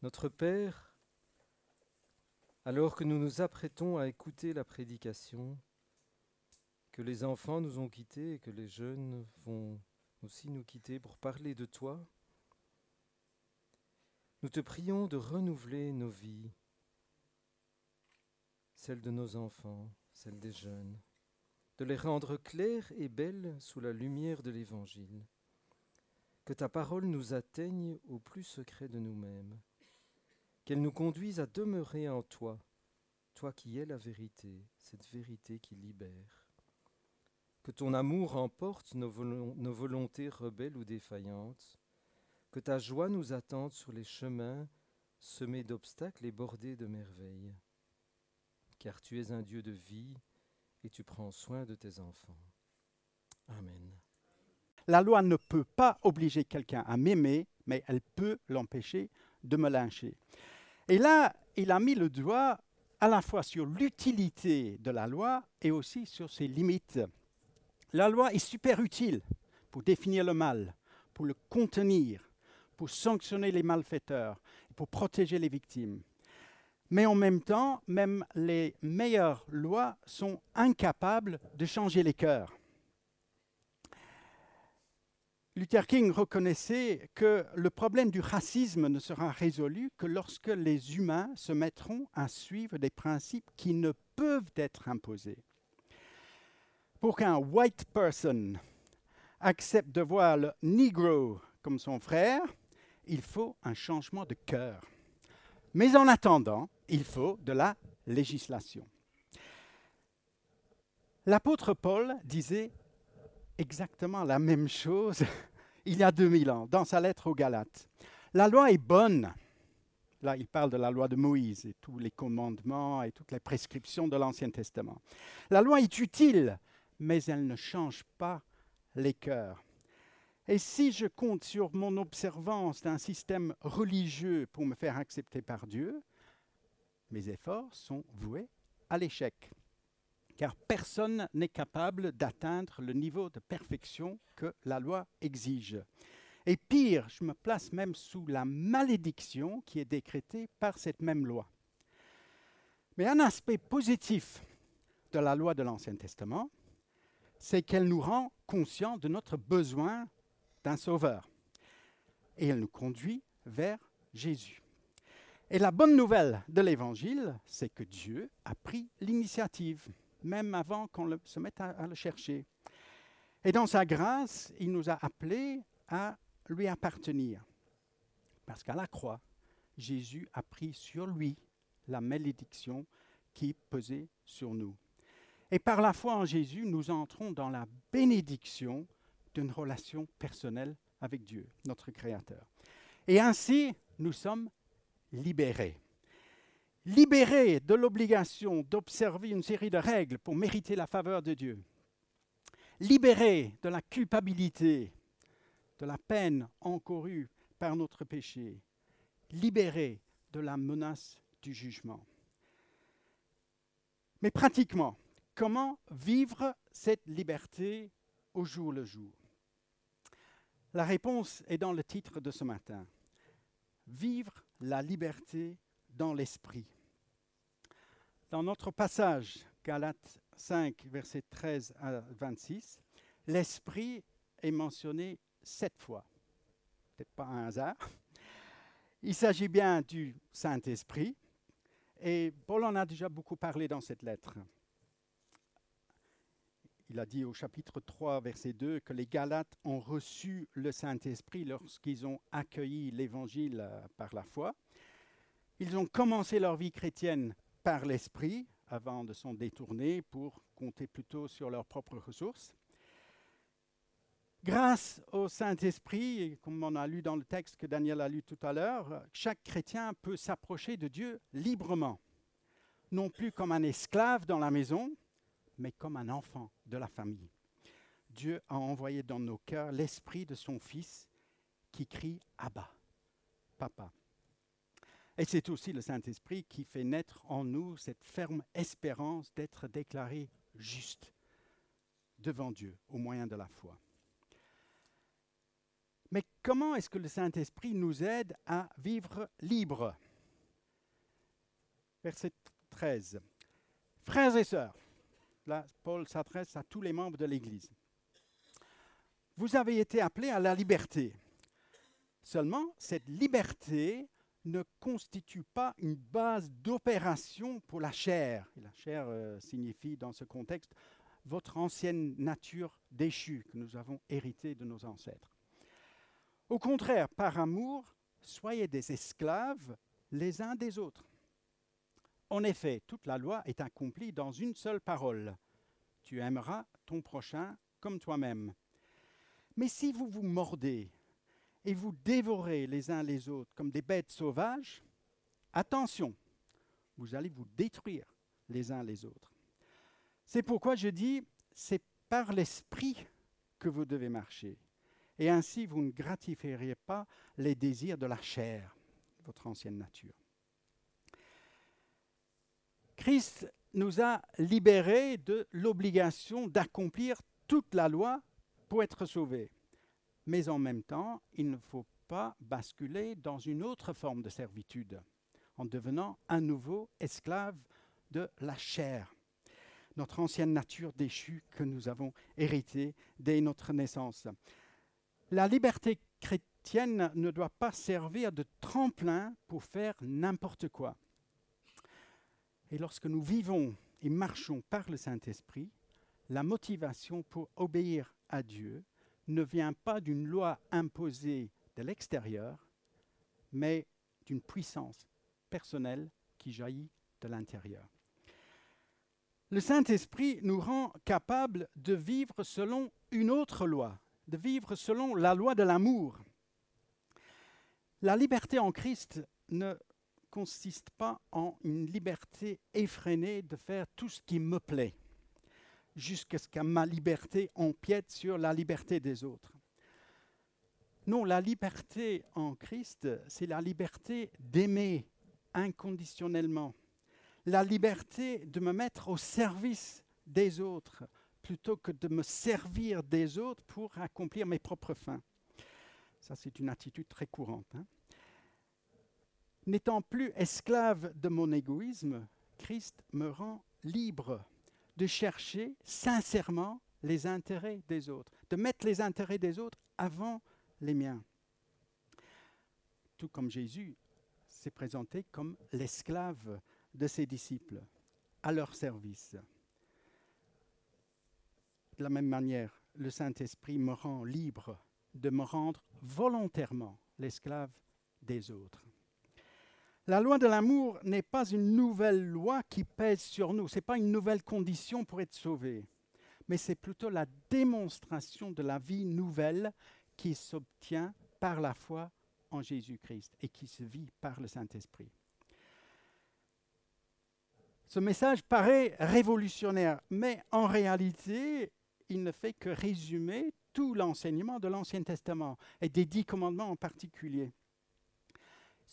Notre Père, alors que nous nous apprêtons à écouter la prédication, que les enfants nous ont quittés et que les jeunes vont aussi nous quitter pour parler de toi, nous te prions de renouveler nos vies, celles de nos enfants, celles des jeunes, de les rendre claires et belles sous la lumière de l'Évangile. Que ta parole nous atteigne au plus secret de nous-mêmes, qu'elle nous conduise à demeurer en toi, toi qui es la vérité, cette vérité qui libère. Que ton amour emporte nos, nos volontés rebelles ou défaillantes, que ta joie nous attende sur les chemins semés d'obstacles et bordés de merveilles. Car tu es un Dieu de vie et tu prends soin de tes enfants. Amen. La loi ne peut pas obliger quelqu'un à m'aimer, mais elle peut l'empêcher de me lyncher. Et là, il a mis le doigt à la fois sur l'utilité de la loi et aussi sur ses limites. La loi est super utile pour définir le mal, pour le contenir, pour sanctionner les malfaiteurs, pour protéger les victimes. Mais en même temps, même les meilleures lois sont incapables de changer les cœurs. Luther King reconnaissait que le problème du racisme ne sera résolu que lorsque les humains se mettront à suivre des principes qui ne peuvent être imposés. Pour qu'un white person accepte de voir le Negro comme son frère, il faut un changement de cœur. Mais en attendant, il faut de la législation. L'apôtre Paul disait exactement la même chose il y a 2000 ans dans sa lettre aux Galates. La loi est bonne. Là, il parle de la loi de Moïse et tous les commandements et toutes les prescriptions de l'Ancien Testament. La loi est utile, mais elle ne change pas les cœurs. Et si je compte sur mon observance d'un système religieux pour me faire accepter par Dieu, mes efforts sont voués à l'échec. Car personne n'est capable d'atteindre le niveau de perfection que la loi exige. Et pire, je me place même sous la malédiction qui est décrétée par cette même loi. Mais un aspect positif de la loi de l'Ancien Testament, c'est qu'elle nous rend conscients de notre besoin d'un sauveur. Et elle nous conduit vers Jésus. Et la bonne nouvelle de l'Évangile, c'est que Dieu a pris l'initiative, même avant qu'on se mette à, le chercher. Et dans sa grâce, il nous a appelés à lui appartenir. Parce qu'à la croix, Jésus a pris sur lui la malédiction qui pesait sur nous. Et par la foi en Jésus, nous entrons dans la bénédiction d'une relation personnelle avec Dieu, notre Créateur. Et ainsi, nous sommes libérés. Libérés de l'obligation d'observer une série de règles pour mériter la faveur de Dieu. Libérés de la culpabilité, de la peine encourue par notre péché. Libérés de la menace du jugement. Mais pratiquement, comment vivre cette liberté au jour le jour? La réponse est dans le titre de ce matin. Vivre la liberté dans l'esprit. Dans notre passage, Galates 5, versets 13 à 26, l'esprit est mentionné sept fois. Peut-être pas un hasard. Il s'agit bien du Saint-Esprit. Et Paul en a déjà beaucoup parlé dans cette lettre. Il a dit au chapitre 3, verset 2, que les Galates ont reçu le Saint-Esprit lorsqu'ils ont accueilli l'Évangile par la foi. Ils ont commencé leur vie chrétienne par l'Esprit avant de s'en détourner pour compter plutôt sur leurs propres ressources. Grâce au Saint-Esprit, comme on a lu dans le texte que Daniel a lu tout à l'heure, chaque chrétien peut s'approcher de Dieu librement, non plus comme un esclave dans la maison, mais comme un enfant de la famille. Dieu a envoyé dans nos cœurs l'esprit de son Fils qui crie Abba, Papa. Et c'est aussi le Saint-Esprit qui fait naître en nous cette ferme espérance d'être déclaré juste devant Dieu au moyen de la foi. Mais comment est-ce que le Saint-Esprit nous aide à vivre libre Verset 13. Frères et sœurs, là Paul s'adresse à tous les membres de l'Église. Vous avez été appelés à la liberté. Seulement, cette liberté ne constitue pas une base d'opération pour la chair. Et la chair euh, signifie dans ce contexte votre ancienne nature déchue que nous avons héritée de nos ancêtres. Au contraire, par amour, soyez des esclaves les uns des autres. En effet, toute la loi est accomplie dans une seule parole. Tu aimeras ton prochain comme toi-même. Mais si vous vous mordez et vous dévorez les uns les autres comme des bêtes sauvages, attention, vous allez vous détruire les uns les autres. C'est pourquoi je dis, c'est par l'esprit que vous devez marcher. Et ainsi, vous ne gratifierez pas les désirs de la chair, votre ancienne nature. Christ nous a libérés de l'obligation d'accomplir toute la loi pour être sauvés. Mais en même temps, il ne faut pas basculer dans une autre forme de servitude, en devenant un nouveau esclave de la chair, notre ancienne nature déchue que nous avons héritée dès notre naissance. La liberté chrétienne ne doit pas servir de tremplin pour faire n'importe quoi. Et lorsque nous vivons et marchons par le Saint-Esprit, la motivation pour obéir à Dieu ne vient pas d'une loi imposée de l'extérieur, mais d'une puissance personnelle qui jaillit de l'intérieur. Le Saint-Esprit nous rend capables de vivre selon une autre loi, de vivre selon la loi de l'amour. La liberté en Christ ne consiste pas en une liberté effrénée de faire tout ce qui me plaît, jusqu'à ce que ma liberté empiète sur la liberté des autres. Non, la liberté en Christ, c'est la liberté d'aimer inconditionnellement, la liberté de me mettre au service des autres, plutôt que de me servir des autres pour accomplir mes propres fins. Ça, c'est une attitude très courante. Hein. N'étant plus esclave de mon égoïsme, Christ me rend libre de chercher sincèrement les intérêts des autres, de mettre les intérêts des autres avant les miens. Tout comme Jésus s'est présenté comme l'esclave de ses disciples, à leur service. De la même manière, le Saint-Esprit me rend libre de me rendre volontairement l'esclave des autres. La loi de l'amour n'est pas une nouvelle loi qui pèse sur nous, ce n'est pas une nouvelle condition pour être sauvé, mais c'est plutôt la démonstration de la vie nouvelle qui s'obtient par la foi en Jésus-Christ et qui se vit par le Saint-Esprit. Ce message paraît révolutionnaire, mais en réalité, il ne fait que résumer tout l'enseignement de l'Ancien Testament et des dix commandements en particulier.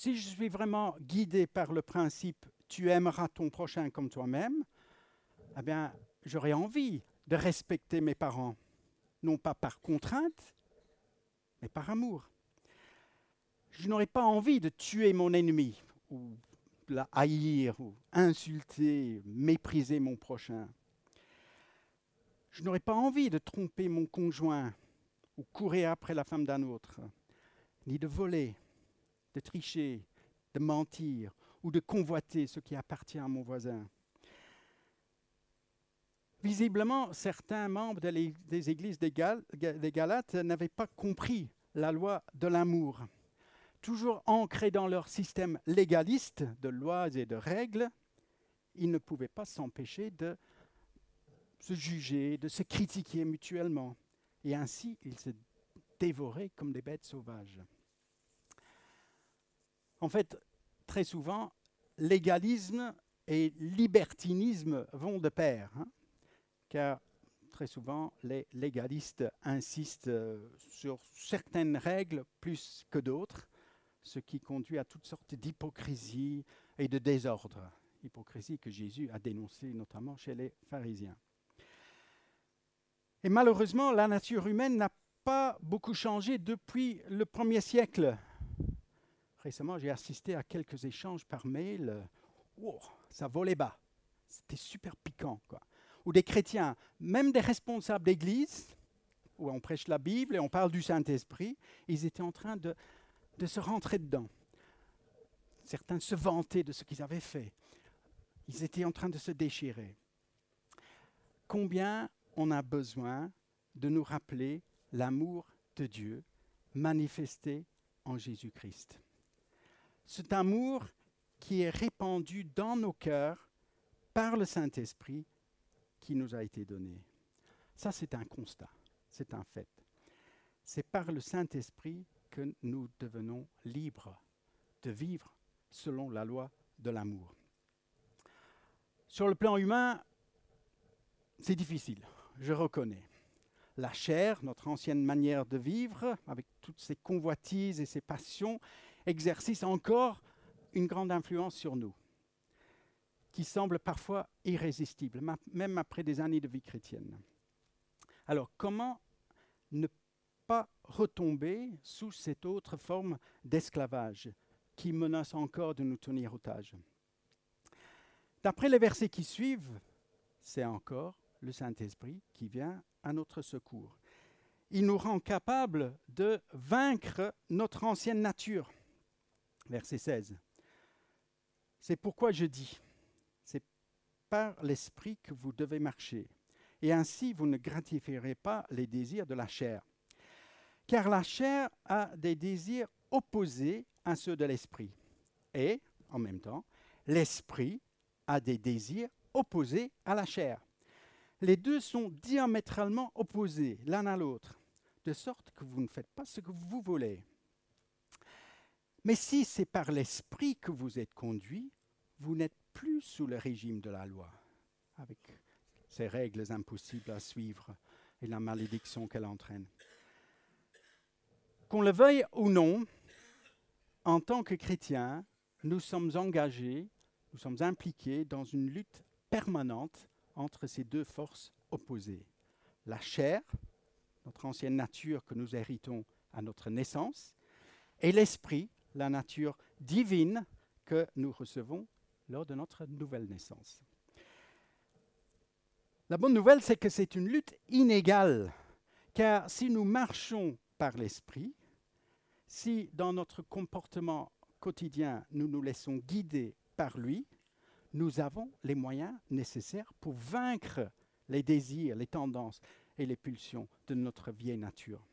Si je suis vraiment guidé par le principe tu aimeras ton prochain comme toi-même, eh bien, j'aurais envie de respecter mes parents, non pas par contrainte, mais par amour. Je n'aurais pas envie de tuer mon ennemi ou la haïr ou insulter, mépriser mon prochain. Je n'aurais pas envie de tromper mon conjoint ou courir après la femme d'un autre, ni de voler, de tricher, de mentir ou de convoiter ce qui appartient à mon voisin. Visiblement, certains membres des églises des, Galates n'avaient pas compris la loi de l'amour toujours ancrés dans leur système légaliste de lois et de règles, ils ne pouvaient pas s'empêcher de se juger, de se critiquer mutuellement. Et ainsi, ils se dévoraient comme des bêtes sauvages. En fait, très souvent, légalisme et libertinisme vont de pair, hein, car très souvent, les légalistes insistent euh, sur certaines règles plus que d'autres, ce qui conduit à toutes sortes d'hypocrisie et de désordre. Hypocrisie que Jésus a dénoncée notamment chez les pharisiens. Et malheureusement, la nature humaine n'a pas beaucoup changé depuis le premier siècle. Récemment, j'ai assisté à quelques échanges par mail. Wow, ça volait bas. C'était super piquant. Quoi. Ou des chrétiens, même des responsables d'église, où on prêche la Bible et on parle du Saint-Esprit, ils étaient en train de, de se rentrer dedans. Certains se vantaient de ce qu'ils avaient fait. Ils étaient en train de se déchirer. Combien on a besoin de nous rappeler l'amour de Dieu manifesté en Jésus-Christ? Cet amour qui est répandu dans nos cœurs par le Saint-Esprit qui nous a été donné. Ça, c'est un constat, c'est un fait. C'est par le Saint-Esprit que nous devenons libres de vivre selon la loi de l'amour. Sur le plan humain, c'est difficile, je reconnais. La chair, notre ancienne manière de vivre, avec toutes ses convoitises et ses passions, exerce encore une grande influence sur nous, qui semble parfois irrésistible, même après des années de vie chrétienne. Alors, comment ne pas retomber sous cette autre forme d'esclavage qui menace encore de nous tenir otages? D'après les versets qui suivent, c'est encore le Saint-Esprit qui vient à notre secours. Il nous rend capables de vaincre notre ancienne nature. Verset 16. C'est pourquoi je dis, c'est par l'Esprit que vous devez marcher, et ainsi vous ne gratifierez pas les désirs de la chair. Car la chair a des désirs opposés à ceux de l'Esprit, et, en même temps, l'Esprit a des désirs opposés à la chair. Les deux sont diamétralement opposés l'un à l'autre, de sorte que vous ne faites pas ce que vous voulez. Mais si c'est par l'esprit que vous êtes conduit, vous n'êtes plus sous le régime de la loi, avec ces règles impossibles à suivre et la malédiction qu'elle entraîne. Qu'on le veuille ou non, en tant que chrétiens, nous sommes engagés nous sommes impliqués dans une lutte permanente entre ces deux forces opposées. La chair, notre ancienne nature que nous héritons à notre naissance, et l'esprit, la nature divine que nous recevons lors de notre nouvelle naissance. La bonne nouvelle, c'est que c'est une lutte inégale, car si nous marchons par l'esprit, si dans notre comportement quotidien nous nous laissons guider par lui, nous avons les moyens nécessaires pour vaincre les désirs, les tendances et les pulsions de notre vieille nature.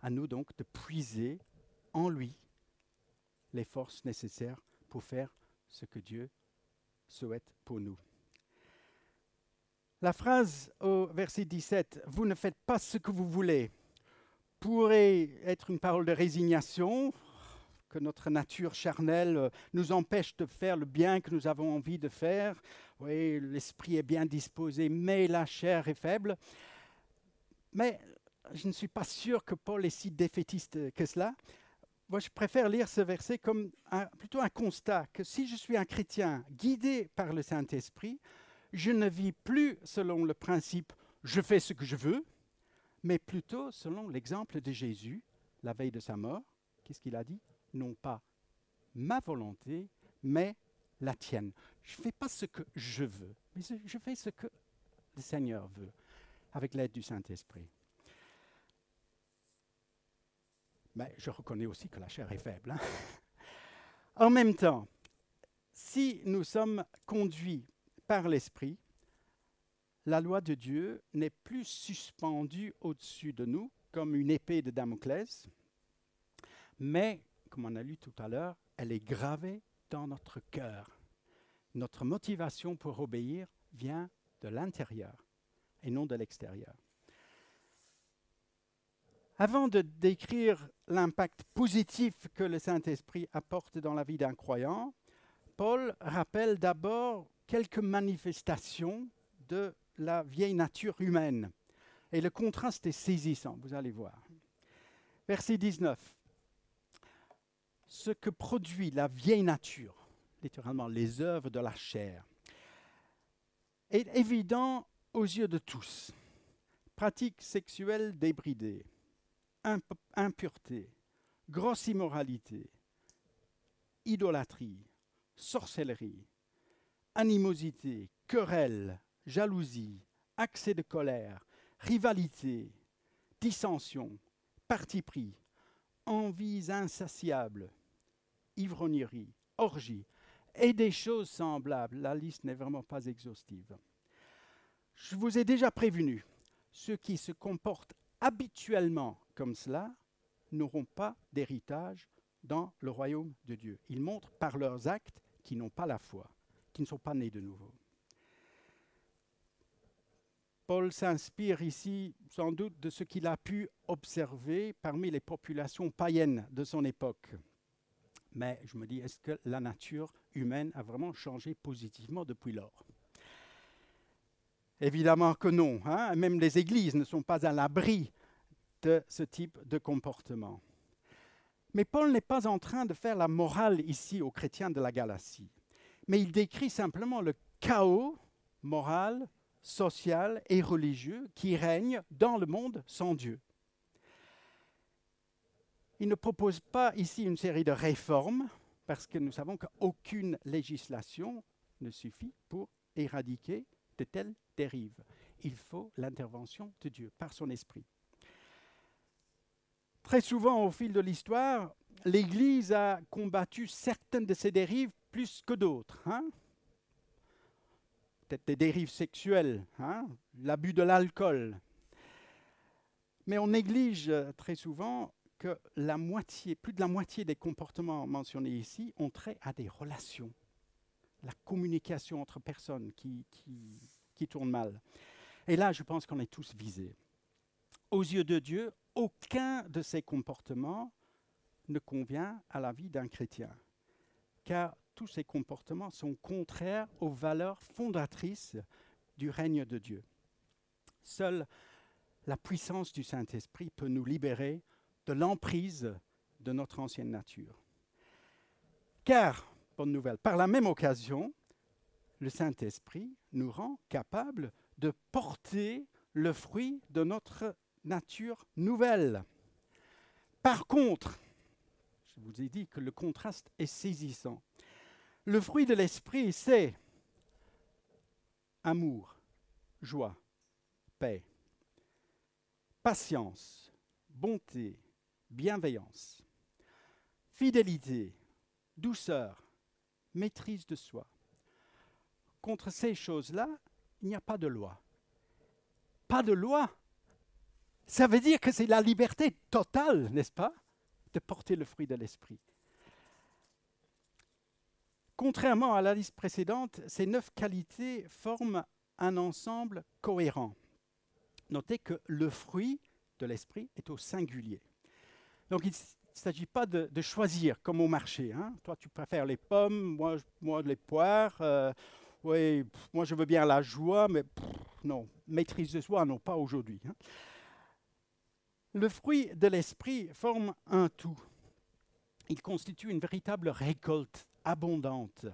À nous donc de puiser en lui les forces nécessaires pour faire ce que Dieu souhaite pour nous. La phrase au verset 17, Vous ne faites pas ce que vous voulez, pourrait être une parole de résignation, que notre nature charnelle euh, nous empêche de faire le bien que nous avons envie de faire. Oui, l'esprit est bien disposé, mais la chair est faible. Mais je ne suis pas sûr que Paul est si défaitiste que cela. Moi, je préfère lire ce verset comme plutôt un constat que si je suis un chrétien guidé par le Saint-Esprit, je ne vis plus selon le principe je fais ce que je veux, mais plutôt selon l'exemple de Jésus, la veille de sa mort. Qu'est-ce qu'il a dit? Non pas ma volonté, mais la tienne. Je ne fais pas ce que je veux, mais je fais ce que le Seigneur veut, avec l'aide du Saint-Esprit. Je reconnais aussi que la chair est faible. Hein. en même temps, si nous sommes conduits par l'Esprit, la loi de Dieu n'est plus suspendue au-dessus de nous comme une épée de Damoclès, mais comme on a lu tout à l'heure, elle est gravée dans notre cœur. Notre motivation pour obéir vient de l'intérieur et non de l'extérieur. Avant de décrire l'impact positif que le Saint-Esprit apporte dans la vie d'un croyant, Paul rappelle d'abord quelques manifestations de la vieille nature humaine. Et le contraste est saisissant, vous allez voir. Verset 19 ce que produit la vieille nature, littéralement les œuvres de la chair, est évident aux yeux de tous. pratiques sexuelles débridées, imp- impureté, grosse immoralité, idolâtrie, sorcellerie, animosité, querelle, jalousie, accès de colère, rivalité, dissension, parti pris, envies insatiables, ivrognerie, orgie et des choses semblables. La liste n'est vraiment pas exhaustive. Je vous ai déjà prévenu, ceux qui se comportent habituellement comme cela n'auront pas d'héritage dans le royaume de Dieu. Ils montrent par leurs actes qu'ils n'ont pas la foi, qu'ils ne sont pas nés de nouveau. Paul s'inspire ici sans doute de ce qu'il a pu observer parmi les populations païennes de son époque. Mais je me dis, est-ce que la nature humaine a vraiment changé positivement depuis lors? Évidemment que non. hein. Même les églises ne sont pas à l'abri de ce type de comportement. Mais Paul n'est pas en train de faire la morale ici aux chrétiens de la Galatie, mais il décrit simplement le chaos moral, social et religieux qui règne dans le monde sans Dieu. Il ne propose pas ici une série de réformes, parce que nous savons qu'aucune législation ne suffit pour éradiquer de telles dérives. Il faut l'intervention de Dieu par son esprit. Très souvent, au fil de l'histoire, l'Église a combattu certaines de ces dérives plus que d'autres. hein. Peut-être des dérives sexuelles, hein, l'abus de l'alcool. Mais on néglige euh, très souvent que plus de la moitié des comportements mentionnés ici ont trait à des relations, la communication entre personnes qui, qui, qui tourne mal. Et là, je pense qu'on est tous visés. Aux yeux de Dieu, aucun de ces comportements ne convient à la vie d'un chrétien, car tous ces comportements sont contraires aux valeurs fondatrices du règne de Dieu. Seule la puissance du Saint-Esprit peut nous libérer de l'emprise de notre ancienne nature. Car, bonne nouvelle, par la même occasion, le Saint-Esprit nous rend capables de porter le fruit de notre nature nouvelle. Par contre, je vous ai dit que le contraste est saisissant. Le fruit de l'esprit, c'est amour, joie, paix, patience, bonté, bienveillance, fidélité, douceur, maîtrise de soi. Contre ces choses-là, il n'y a pas de loi. Pas de loi. Ça veut dire que c'est la liberté totale, n'est-ce pas, de porter le fruit de l'esprit. Contrairement à la liste précédente, ces neuf qualités forment un ensemble cohérent. Notez que le fruit de l'esprit est au singulier. Donc il ne s'agit pas de, choisir comme au marché. hein. Toi, tu préfères les pommes, moi, moi les poires. euh, oui, moi je veux bien la joie, mais non, maîtrise de soi, non, pas aujourd'hui. hein. Le fruit de l'esprit forme un tout. Il constitue une véritable récolte abondante.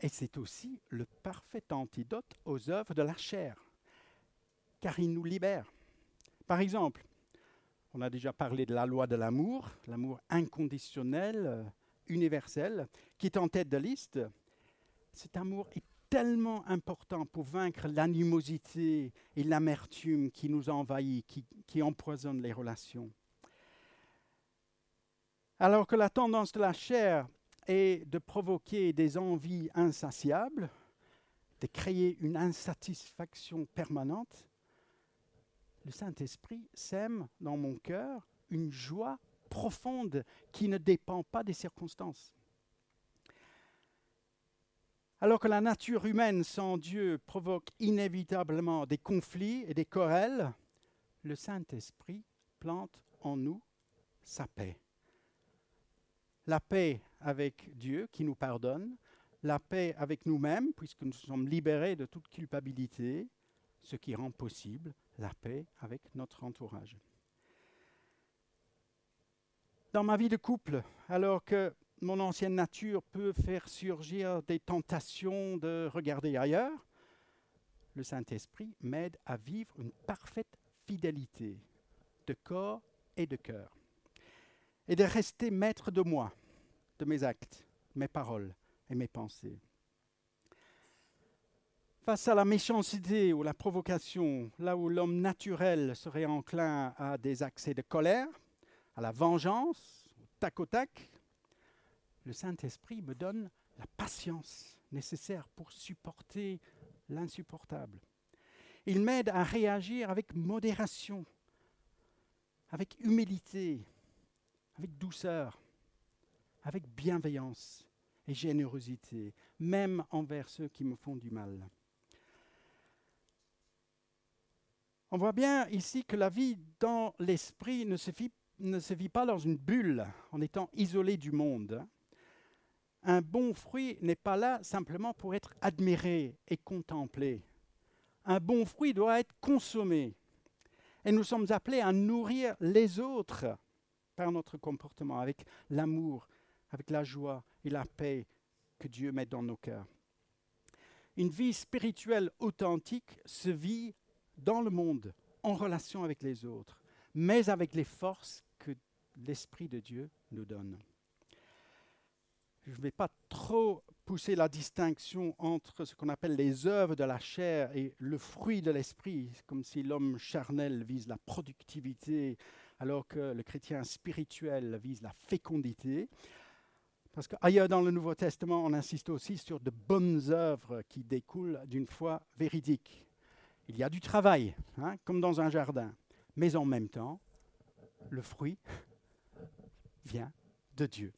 Et c'est aussi le parfait antidote aux œuvres de la chair, car il nous libère. Par exemple, on a déjà parlé de la loi de l'amour, l'amour inconditionnel, euh, universel, qui est en tête de liste. Cet amour est tellement important pour vaincre l'animosité et l'amertume qui nous envahit, qui, qui empoisonne les relations. Alors que la tendance de la chair est de provoquer des envies insatiables, de créer une insatisfaction permanente, le Saint-Esprit sème dans mon cœur une joie profonde qui ne dépend pas des circonstances. Alors que la nature humaine sans Dieu provoque inévitablement des conflits et des querelles, le Saint-Esprit plante en nous sa paix. La paix avec Dieu qui nous pardonne, la paix avec nous-mêmes puisque nous sommes libérés de toute culpabilité, ce qui rend possible la paix avec notre entourage. Dans ma vie de couple, alors que mon ancienne nature peut faire surgir des tentations de regarder ailleurs, le Saint-Esprit m'aide à vivre une parfaite fidélité, de corps et de cœur, et de rester maître de moi, de mes actes, mes paroles et mes pensées. Face à la méchanceté ou la provocation, là où l'homme naturel serait enclin à des accès de colère, à la vengeance, au tac au tac, le Saint-Esprit me donne la patience nécessaire pour supporter l'insupportable. Il m'aide à réagir avec modération, avec humilité, avec douceur, avec bienveillance et générosité, même envers ceux qui me font du mal. On voit bien ici que la vie dans l'esprit ne se, vit, pas dans une bulle, en étant isolé du monde. Un bon fruit n'est pas là simplement pour être admiré et contemplé. Un bon fruit doit être consommé. Et nous sommes appelés à nourrir les autres par notre comportement, avec l'amour, avec la joie et la paix que Dieu met dans nos cœurs. Une vie spirituelle authentique se vit dans le monde, en relation avec les autres, mais avec les forces que l'Esprit de Dieu nous donne. Je ne vais pas trop pousser la distinction entre ce qu'on appelle les œuvres de la chair et le fruit de l'esprit, comme si l'homme charnel vise la productivité, alors que le chrétien spirituel vise la fécondité. Parce qu'ailleurs dans le Nouveau Testament, on insiste aussi sur de bonnes œuvres qui découlent d'une foi véridique. Il y a du travail, hein, comme dans un jardin, mais en même temps, le fruit vient de Dieu.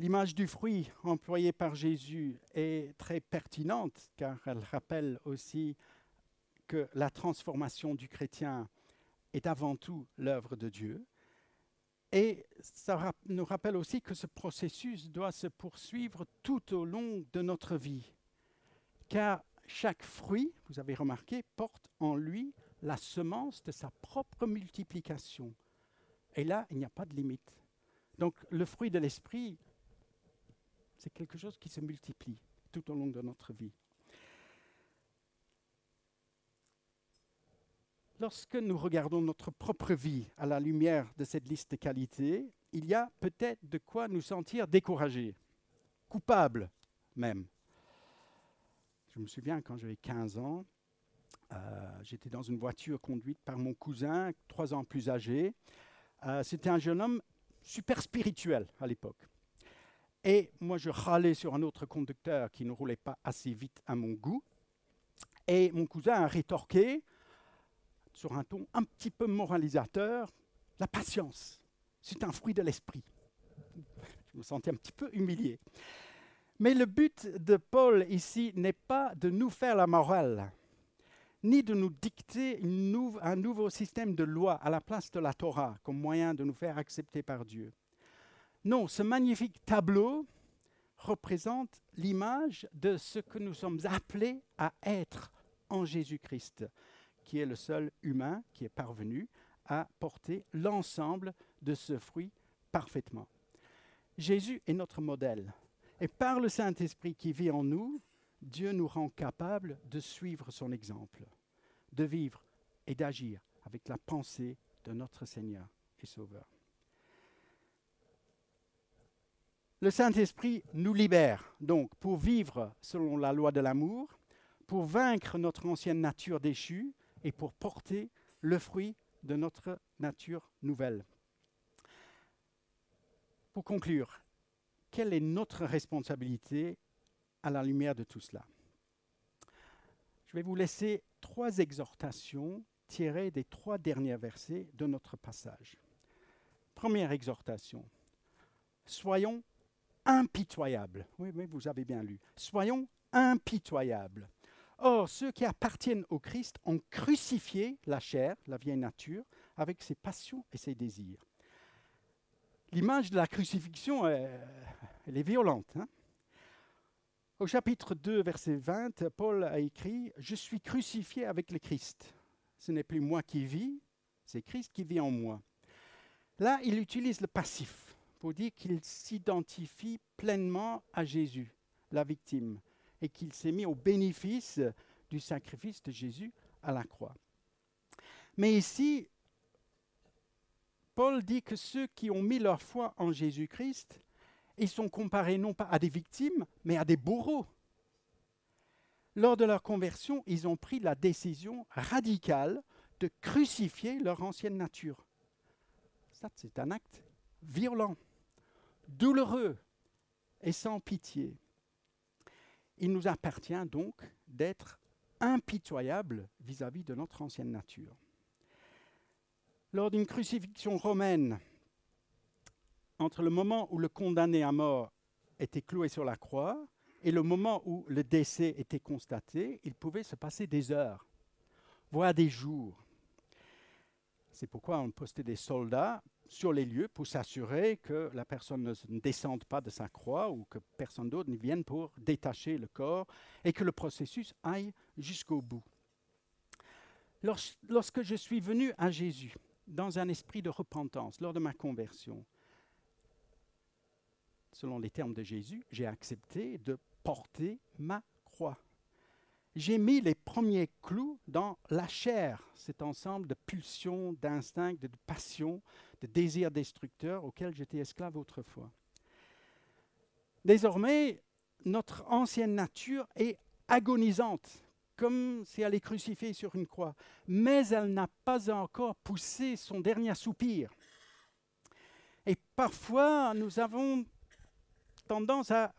L'image du fruit employée par Jésus est très pertinente car elle rappelle aussi que la transformation du chrétien est avant tout l'œuvre de Dieu et ça nous rappelle aussi que ce processus doit se poursuivre tout au long de notre vie. Car chaque fruit, vous avez remarqué, porte en lui la semence de sa propre multiplication. Et là, il n'y a pas de limite. Donc le fruit de l'esprit, c'est quelque chose qui se multiplie tout au long de notre vie. Lorsque nous regardons notre propre vie à la lumière de cette liste de qualités, il y a peut-être de quoi nous sentir découragés, coupables même. Je me souviens quand j'avais 15 ans, euh, j'étais dans une voiture conduite par mon cousin, trois ans plus âgé. Euh, c'était un jeune homme super spirituel à l'époque. Et moi, je râlais sur un autre conducteur qui ne roulait pas assez vite à mon goût. Et mon cousin a rétorqué sur un ton un petit peu moralisateur, la patience, c'est un fruit de l'esprit. Je me sentais un petit peu humilié. Mais le but de Paul ici n'est pas de nous faire la morale, ni de nous dicter un nouveau système de loi à la place de la Torah comme moyen de nous faire accepter par Dieu. Non, ce magnifique tableau représente l'image de ce que nous sommes appelés à être en Jésus-Christ qui est le seul humain qui est parvenu à porter l'ensemble de ce fruit parfaitement. Jésus est notre modèle. Et par le Saint-Esprit qui vit en nous, Dieu nous rend capables de suivre son exemple, de vivre et d'agir avec la pensée de notre Seigneur et Sauveur. Le Saint-Esprit nous libère donc pour vivre selon la loi de l'amour, pour vaincre notre ancienne nature déchue et pour porter le fruit de notre nature nouvelle. Pour conclure, quelle est notre responsabilité à la lumière de tout cela? Je vais vous laisser trois exhortations tirées des trois derniers versets de notre passage. Première exhortation. Soyons impitoyables. Oui, oui, vous avez bien lu. Soyons impitoyables. Or, ceux qui appartiennent au Christ ont crucifié la chair, la vieille nature, avec ses passions et ses désirs. L'image de la crucifixion, elle est violente. Hein. Au chapitre 2, verset 20, Paul a écrit Je suis crucifié avec le Christ. Ce n'est plus moi qui vis, c'est Christ qui vit en moi. Là, il utilise le passif pour dire qu'il s'identifie pleinement à Jésus, la victime et qu'il s'est mis au bénéfice du sacrifice de Jésus à la croix. Mais ici, Paul dit que ceux qui ont mis leur foi en Jésus-Christ, ils sont comparés non pas à des victimes, mais à des bourreaux. Lors de leur conversion, ils ont pris la décision radicale de crucifier leur ancienne nature. C'est un acte violent, douloureux et sans pitié. Il nous appartient donc d'être impitoyables vis-à-vis de notre ancienne nature. Lors d'une crucifixion romaine, entre le moment où le condamné à mort était cloué sur la croix et le moment où le décès était constaté, il pouvait se passer des heures, voire des jours. C'est pourquoi on postait des soldats sur les lieux pour s'assurer que la personne ne descende pas de sa croix ou que personne d'autre ne vienne pour détacher le corps et que le processus aille jusqu'au bout. Lorsque je suis venu à Jésus dans un esprit de repentance lors de ma conversion, selon les termes de Jésus, j'ai accepté de porter ma croix j'ai mis les premiers clous dans la chair, cet ensemble de pulsions, d'instincts, de passions, de désirs destructeurs auxquels j'étais esclave autrefois. Désormais, notre ancienne nature est agonisante, comme si elle est crucifiée sur une croix, mais elle n'a pas encore poussé son dernier soupir. Et parfois, nous avons tendance à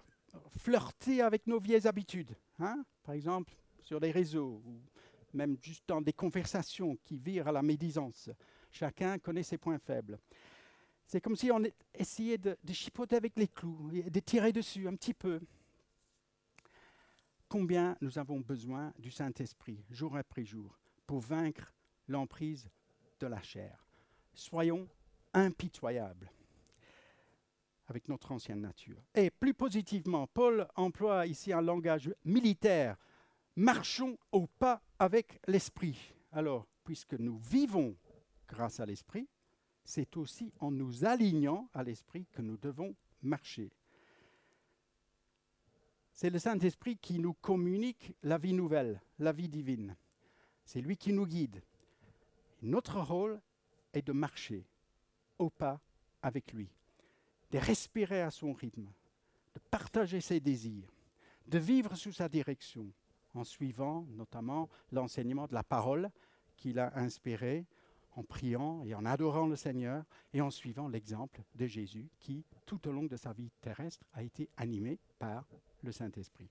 flirter avec nos vieilles habitudes. Hein. Par exemple, sur les réseaux, ou même juste dans des conversations qui virent à la médisance. Chacun connaît ses points faibles. C'est comme si on essayait de, chipoter avec les clous, de tirer dessus un petit peu. Combien nous avons besoin du Saint-Esprit, jour après jour, pour vaincre l'emprise de la chair. Soyons impitoyables avec notre ancienne nature. Et plus positivement, Paul emploie ici un langage militaire marchons au pas avec l'Esprit. Alors, puisque nous vivons grâce à l'Esprit, c'est aussi en nous alignant à l'Esprit que nous devons marcher. C'est le Saint-Esprit qui nous communique la vie nouvelle, la vie divine. C'est lui qui nous guide. Notre rôle est de marcher au pas avec lui, de respirer à son rythme, de partager ses désirs, de vivre sous sa direction, en suivant notamment l'enseignement de la parole qu'il a inspiré, en priant et en adorant le Seigneur, et en suivant l'exemple de Jésus qui, tout au long de sa vie terrestre, a été animé par le Saint-Esprit.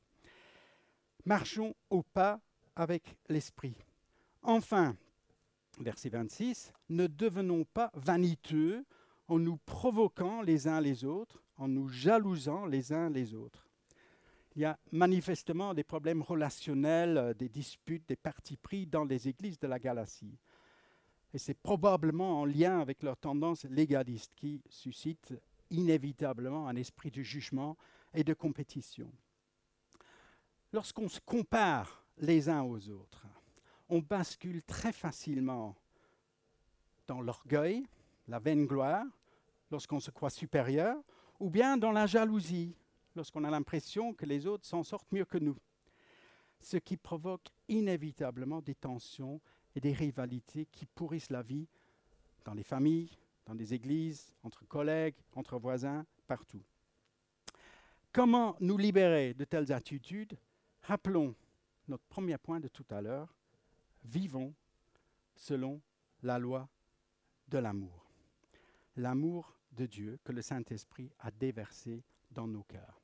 Marchons au pas avec l'Esprit. Enfin, verset 26, ne devenons pas vaniteux en nous provoquant les uns les autres, en nous jalousant les uns les autres il y a manifestement des problèmes relationnels, des disputes, des partis pris dans les églises de la Galatie. Et c'est probablement en lien avec leur tendance légaliste qui suscite inévitablement un esprit de jugement et de compétition. Lorsqu'on se compare les uns aux autres, on bascule très facilement dans l'orgueil, la vaine gloire, lorsqu'on se croit supérieur, ou bien dans la jalousie, lorsqu'on a l'impression que les autres s'en sortent mieux que nous. Ce qui provoque inévitablement des tensions et des rivalités qui pourrissent la vie dans les familles, dans les églises, entre collègues, entre voisins, partout. Comment nous libérer de telles attitudes? Rappelons notre premier point de tout à l'heure. Vivons selon la loi de l'amour. L'amour de Dieu que le Saint-Esprit a déversé dans nos cœurs.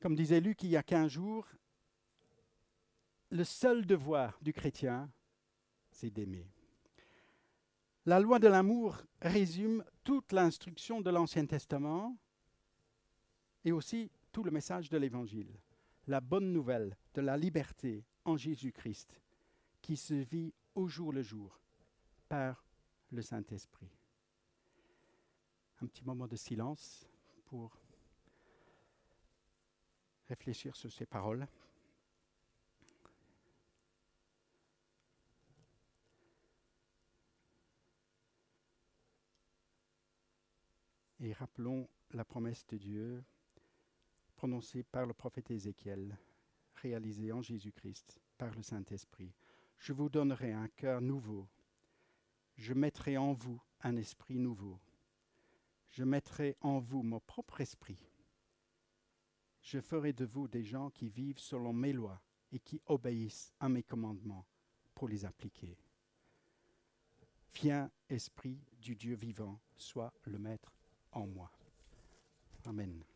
Comme disait Luc il y a 15 jours, le seul devoir du chrétien, c'est d'aimer. La loi de l'amour résume toute l'instruction de l'Ancien Testament et aussi tout le message de l'Évangile. La bonne nouvelle de la liberté en Jésus-Christ qui se vit au jour le jour par le Saint-Esprit. Un petit moment de silence pour réfléchir sur ces paroles. Et rappelons la promesse de Dieu prononcée par le prophète Ézéchiel. réalisé en Jésus-Christ par le Saint-Esprit. Je vous donnerai un cœur nouveau. Je mettrai en vous un esprit nouveau. Je mettrai en vous mon propre esprit. Je ferai de vous des gens qui vivent selon mes lois et qui obéissent à mes commandements pour les appliquer. Viens, Esprit du Dieu vivant, sois le Maître en moi. Amen.